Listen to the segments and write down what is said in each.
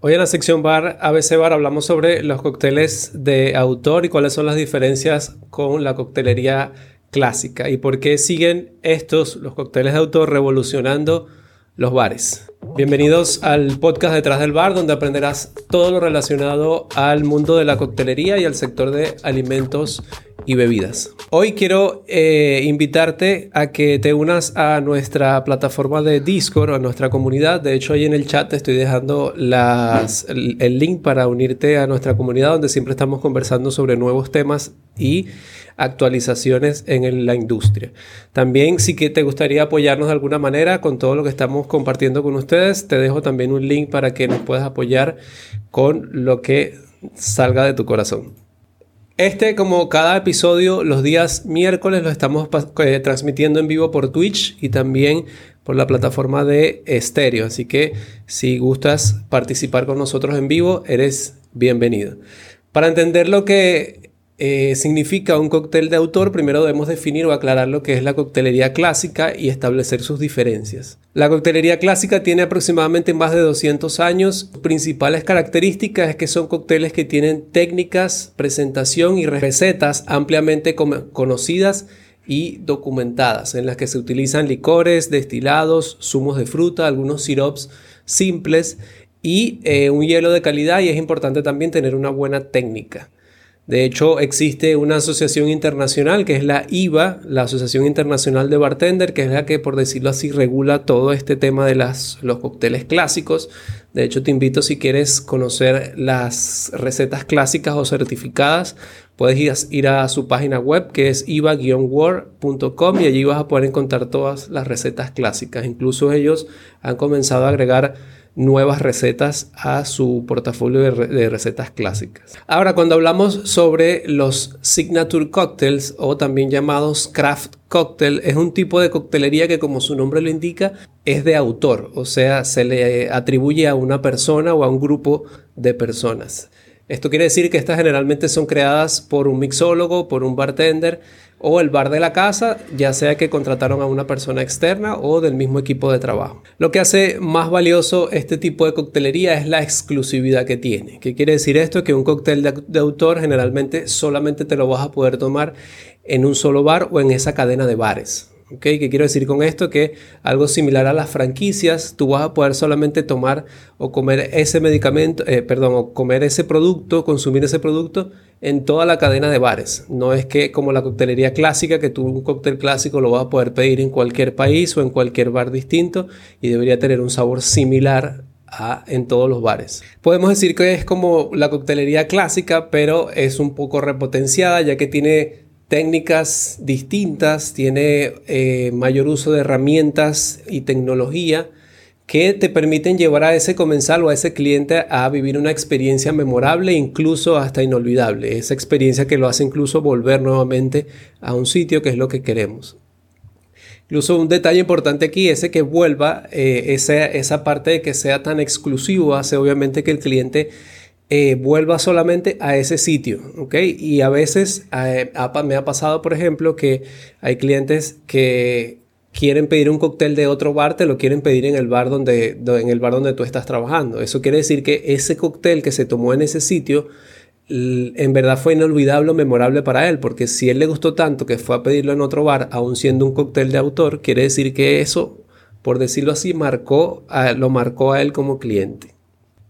Hoy en la sección bar, ABC Bar, hablamos sobre los cócteles de autor y cuáles son las diferencias con la coctelería clásica y por qué siguen estos, los cócteles de autor, revolucionando los bares. Bienvenidos al podcast Detrás del Bar, donde aprenderás todo lo relacionado al mundo de la coctelería y al sector de alimentos bebidas. Hoy quiero eh, invitarte a que te unas a nuestra plataforma de Discord, a nuestra comunidad. De hecho, ahí en el chat te estoy dejando el link para unirte a nuestra comunidad, donde siempre estamos conversando sobre nuevos temas y actualizaciones en la industria. También si te gustaría apoyarnos de alguna manera con todo lo que estamos compartiendo con ustedes, te dejo también un link para que nos puedas apoyar con lo que salga de tu corazón. Este, como cada episodio, los días miércoles lo estamos eh, transmitiendo en vivo por Twitch y también por la plataforma de estéreo. Así que si gustas participar con nosotros en vivo, eres bienvenido. Para entender lo que eh, significa un cóctel de autor, primero debemos definir o aclarar lo que es la coctelería clásica y establecer sus diferencias. La coctelería clásica tiene aproximadamente más de 200 años. Sus principales características es que son cócteles que tienen técnicas, presentación y recetas ampliamente conocidas y documentadas, en las que se utilizan licores, destilados, zumos de fruta, algunos sirops simples y eh, un hielo de calidad y es importante también tener una buena técnica. De hecho, existe una asociación internacional que es la IVA, la Asociación Internacional de Bartender, que es la que, por decirlo así, regula todo este tema de las, los cócteles clásicos. De hecho, te invito si quieres conocer las recetas clásicas o certificadas, puedes ir a, su página web que es iva-word.com y allí vas a poder encontrar todas las recetas clásicas. Incluso ellos han comenzado a agregar nuevas recetas a su portafolio de, recetas clásicas. Ahora, cuando hablamos sobre los signature cocktails o también llamados craft cocktail, es un tipo de coctelería que como su nombre lo indica, es de autor, o sea, se le atribuye a una persona o a un grupo de personas. Esto quiere decir que estas generalmente son creadas por un mixólogo, por un bartender o el bar de la casa, ya sea que contrataron a una persona externa o del mismo equipo de trabajo. Lo que hace más valioso este tipo de coctelería es la exclusividad que tiene. ¿Qué quiere decir esto? Que un cóctel de, autor generalmente solamente te lo vas a poder tomar en un solo bar o en esa cadena de bares. ¿Qué quiero decir con esto? Que algo similar a las franquicias, tú vas a poder solamente tomar o comer ese medicamento, eh, perdón, o comer ese producto, consumir ese producto en toda la cadena de bares. No es que como la coctelería clásica, que tú un cóctel clásico lo vas a poder pedir en cualquier país o en cualquier bar distinto y debería tener un sabor similar a, en todos los bares. Podemos decir que es como la coctelería clásica, pero es un poco repotenciada ya que tiene técnicas distintas, tiene eh, mayor uso de herramientas y tecnología que te permiten llevar a ese comensal o a ese cliente a vivir una experiencia memorable, incluso hasta inolvidable. Esa experiencia que lo hace incluso volver nuevamente a un sitio que es lo que queremos. Incluso un detalle importante aquí es que vuelva eh, esa, esa parte de que sea tan exclusivo, hace obviamente que el cliente eh, vuelva solamente a ese sitio, ¿ok? Y a veces eh, me ha pasado, por ejemplo, que hay clientes que quieren pedir un cóctel de otro bar, te lo quieren pedir en el bar donde, en el bar donde tú estás trabajando. Eso quiere decir que ese cóctel que se tomó en ese sitio en verdad fue inolvidable o memorable para él, porque si él le gustó tanto que fue a pedirlo en otro bar, aún siendo un cóctel de autor, quiere decir que eso, por decirlo así, marcó lo marcó a él como cliente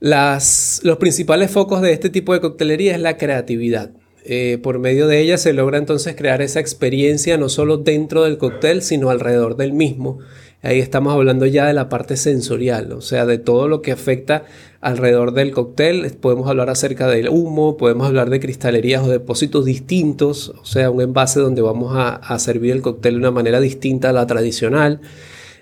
los principales focos de este tipo de coctelería es la creatividad. Eh, por medio de ella se logra entonces crear esa experiencia no solo dentro del cóctel, sino alrededor del mismo. Ahí estamos hablando ya de la parte sensorial, o sea, de todo lo que afecta alrededor del cóctel. Podemos hablar acerca del humo, podemos hablar de cristalerías o depósitos distintos, o sea, un envase donde vamos a, a servir el cóctel de una manera distinta a la tradicional.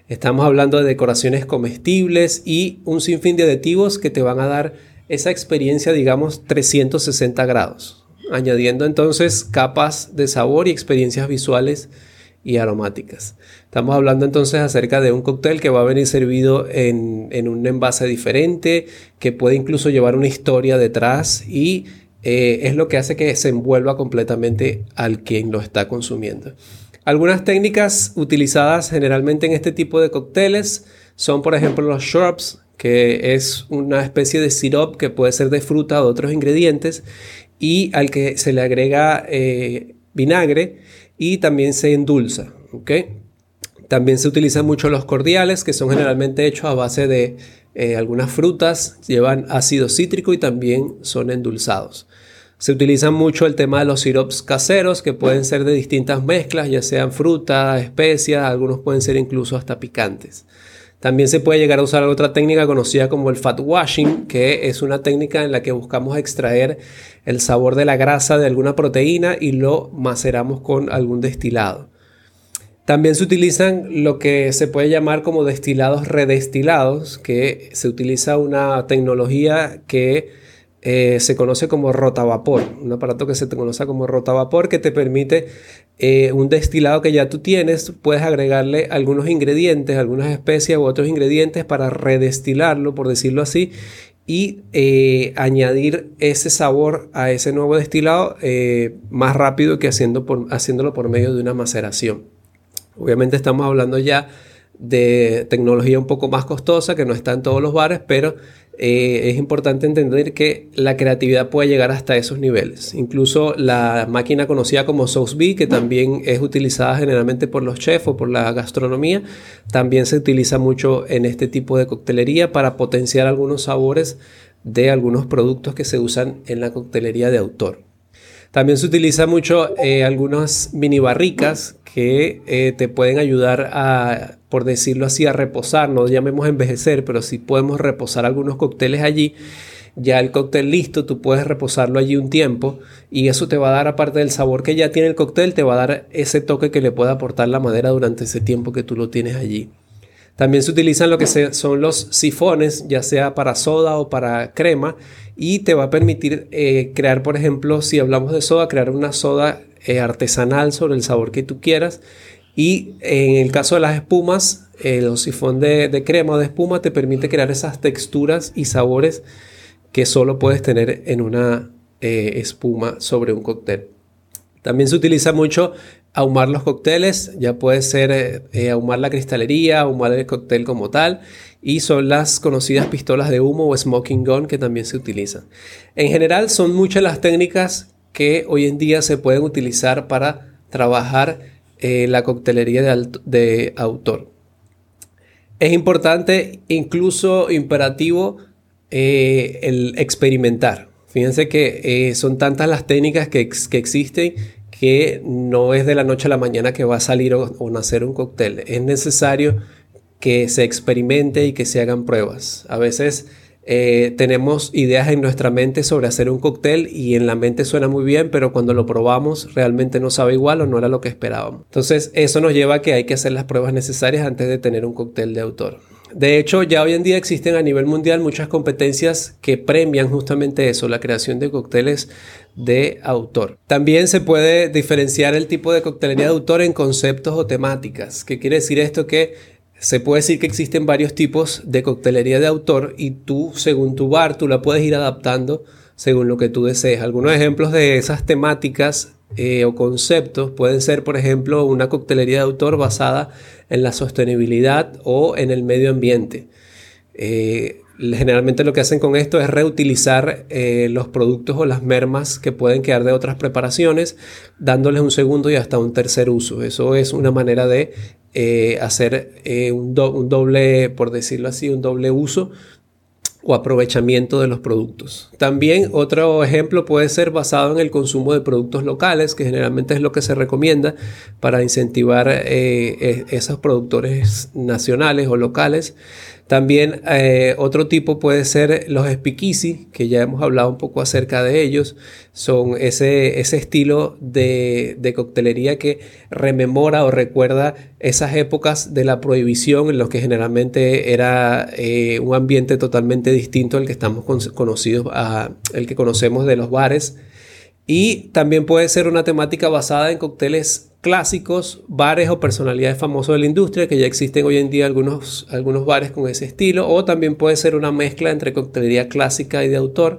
Estamos hablando de decoraciones comestibles y un sinfín de aditivos que te van a dar esa experiencia, digamos, 360 grados, añadiendo entonces capas de sabor y experiencias visuales y aromáticas. Estamos hablando entonces acerca de un cóctel que va a venir servido en, un envase diferente, que puede incluso llevar una historia detrás y eh, es lo que hace que se envuelva completamente al quien lo está consumiendo. Algunas técnicas utilizadas generalmente en este tipo de cócteles son, por ejemplo, los shrubs, que es una especie de sirop que puede ser de fruta o de otros ingredientes y al que se le agrega eh, vinagre y también se endulza. También se utilizan mucho los cordiales, que son generalmente hechos a base de eh, algunas frutas, llevan ácido cítrico y también son endulzados. Se utiliza mucho el tema de los sirops caseros, que pueden ser de distintas mezclas, ya sean fruta, especias, algunos pueden ser incluso hasta picantes. También se puede llegar a usar otra técnica conocida como el fat washing, que es una técnica en la que buscamos extraer el sabor de la grasa de alguna proteína y lo maceramos con algún destilado. También se utilizan lo que se puede llamar como destilados redestilados, que se utiliza una tecnología que eh, se conoce como rotavapor, un aparato que se te conoce como rotavapor que te permite eh, un destilado que ya tú tienes, puedes agregarle algunos ingredientes, algunas especias u otros ingredientes para redestilarlo, por decirlo así, y eh, añadir ese sabor a ese nuevo destilado más rápido que haciendo por, haciéndolo por medio de una maceración. Obviamente estamos hablando ya de tecnología un poco más costosa que no está en todos los bares, pero eh, es importante entender que la creatividad puede llegar hasta esos niveles. Incluso la máquina conocida como Bee, que también es utilizada generalmente por los chefs o por la gastronomía, también se utiliza mucho en este tipo de coctelería para potenciar algunos sabores de algunos productos que se usan en la coctelería de autor. También se utiliza mucho eh, algunas mini barricas que eh, te pueden ayudar a, por decirlo así, a reposar, no llamemos envejecer, pero si podemos reposar algunos cócteles allí. Ya el cóctel listo, tú puedes reposarlo allí un tiempo y eso te va a dar, aparte del sabor que ya tiene el cóctel, te va a dar ese toque que le puede aportar la madera durante ese tiempo que tú lo tienes allí. También se utilizan lo que son los sifones, ya sea para soda o para crema, y te va a permitir eh, crear, por ejemplo, si hablamos de soda, crear una soda eh, artesanal sobre el sabor que tú quieras. Y en el caso de las espumas, el sifón de, crema o de espuma te permite crear esas texturas y sabores que solo puedes tener en una eh, espuma sobre un cóctel. También se utiliza mucho ahumar los cócteles, ya puede ser eh, ahumar la cristalería, ahumar el cóctel como tal, y son las conocidas pistolas de humo o smoking gun que también se utilizan. En general son muchas las técnicas que hoy en día se pueden utilizar para trabajar eh, la coctelería de, autor. Es importante, incluso imperativo, eh, el experimentar. Fíjense que eh, son tantas las técnicas que, existen que no es de la noche a la mañana que va a salir o, nacer un cóctel. Es necesario que se experimente y que se hagan pruebas. A veces eh, tenemos ideas en nuestra mente sobre hacer un cóctel y en la mente suena muy bien, pero cuando lo probamos realmente no sabe igual o no era lo que esperábamos. Entonces eso nos lleva a que hay que hacer las pruebas necesarias antes de tener un cóctel de autor. De hecho, ya hoy en día existen a nivel mundial muchas competencias que premian justamente eso, la creación de cócteles de autor. También se puede diferenciar el tipo de coctelería de autor en conceptos o temáticas. ¿Qué quiere decir esto? Que se puede decir que existen varios tipos de coctelería de autor y tú, según tu bar, tú la puedes ir adaptando según lo que tú desees. Algunos ejemplos de esas temáticas eh, o conceptos pueden ser, por ejemplo, una coctelería de autor basada en la sostenibilidad o en el medio ambiente. Eh, generalmente lo que hacen con esto es reutilizar eh, los productos o las mermas que pueden quedar de otras preparaciones, dándoles un segundo y hasta un tercer uso. Eso es una manera de hacer un, doble, por decirlo así, un doble uso o aprovechamiento de los productos. También otro ejemplo puede ser basado en el consumo de productos locales, que generalmente es lo que se recomienda para incentivar eh, e, esos productores nacionales o locales. También eh, otro tipo puede ser los speakeasy, que ya hemos hablado un poco acerca de ellos. Son ese, ese estilo de, coctelería que rememora o recuerda esas épocas de la prohibición en los que generalmente era eh, un ambiente totalmente distinto al que estamos conocidos, a, que conocemos de los bares. Y también puede ser una temática basada en cócteles clásicos, bares o personalidades famosas de la industria, que ya existen hoy en día algunos, algunos bares con ese estilo, o también puede ser una mezcla entre coctelería clásica y de autor,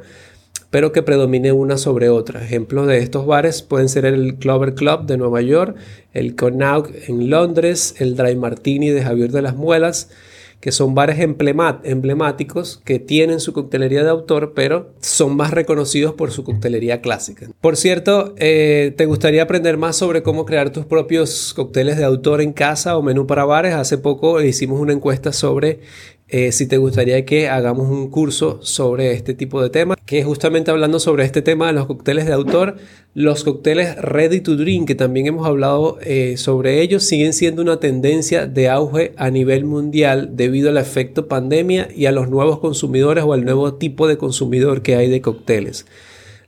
pero que predomine una sobre otra. Ejemplos de estos bares pueden ser el Clover Club de Nueva York, el Connaught en Londres, el Dry Martini de Javier de las Muelas, que son bares emblemáticos que tienen su coctelería de autor, pero son más reconocidos por su coctelería clásica. Por cierto, eh, ¿te gustaría aprender más sobre cómo crear tus propios cócteles de autor en casa o menú para bares? Hace poco hicimos una encuesta sobre eh, si te gustaría que hagamos un curso sobre este tipo de temas, que justamente hablando sobre este tema de los cócteles de autor, los cócteles ready to drink, que también hemos hablado eh, sobre ellos, siguen siendo una tendencia de auge a nivel mundial debido al efecto pandemia y a los nuevos consumidores o al nuevo tipo de consumidor que hay de cócteles.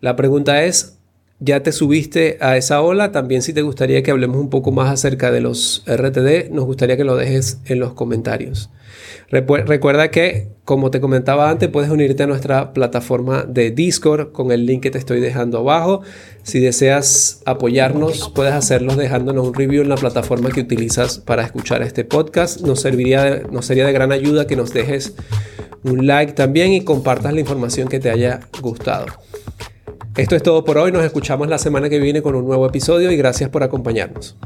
La pregunta es, ¿Ya te subiste a esa ola? También si te gustaría que hablemos un poco más acerca de los RTD, nos gustaría que lo dejes en los comentarios. Recuerda que, como te comentaba antes, puedes unirte a nuestra plataforma de Discord con el link que te estoy dejando abajo. Si deseas apoyarnos, puedes hacerlo dejándonos un review en la plataforma que utilizas para escuchar este podcast. Nos, serviría nos sería de gran ayuda que nos dejes un like también y compartas la información que te haya gustado. Esto es todo por hoy, nos escuchamos la semana que viene con un nuevo episodio y gracias por acompañarnos.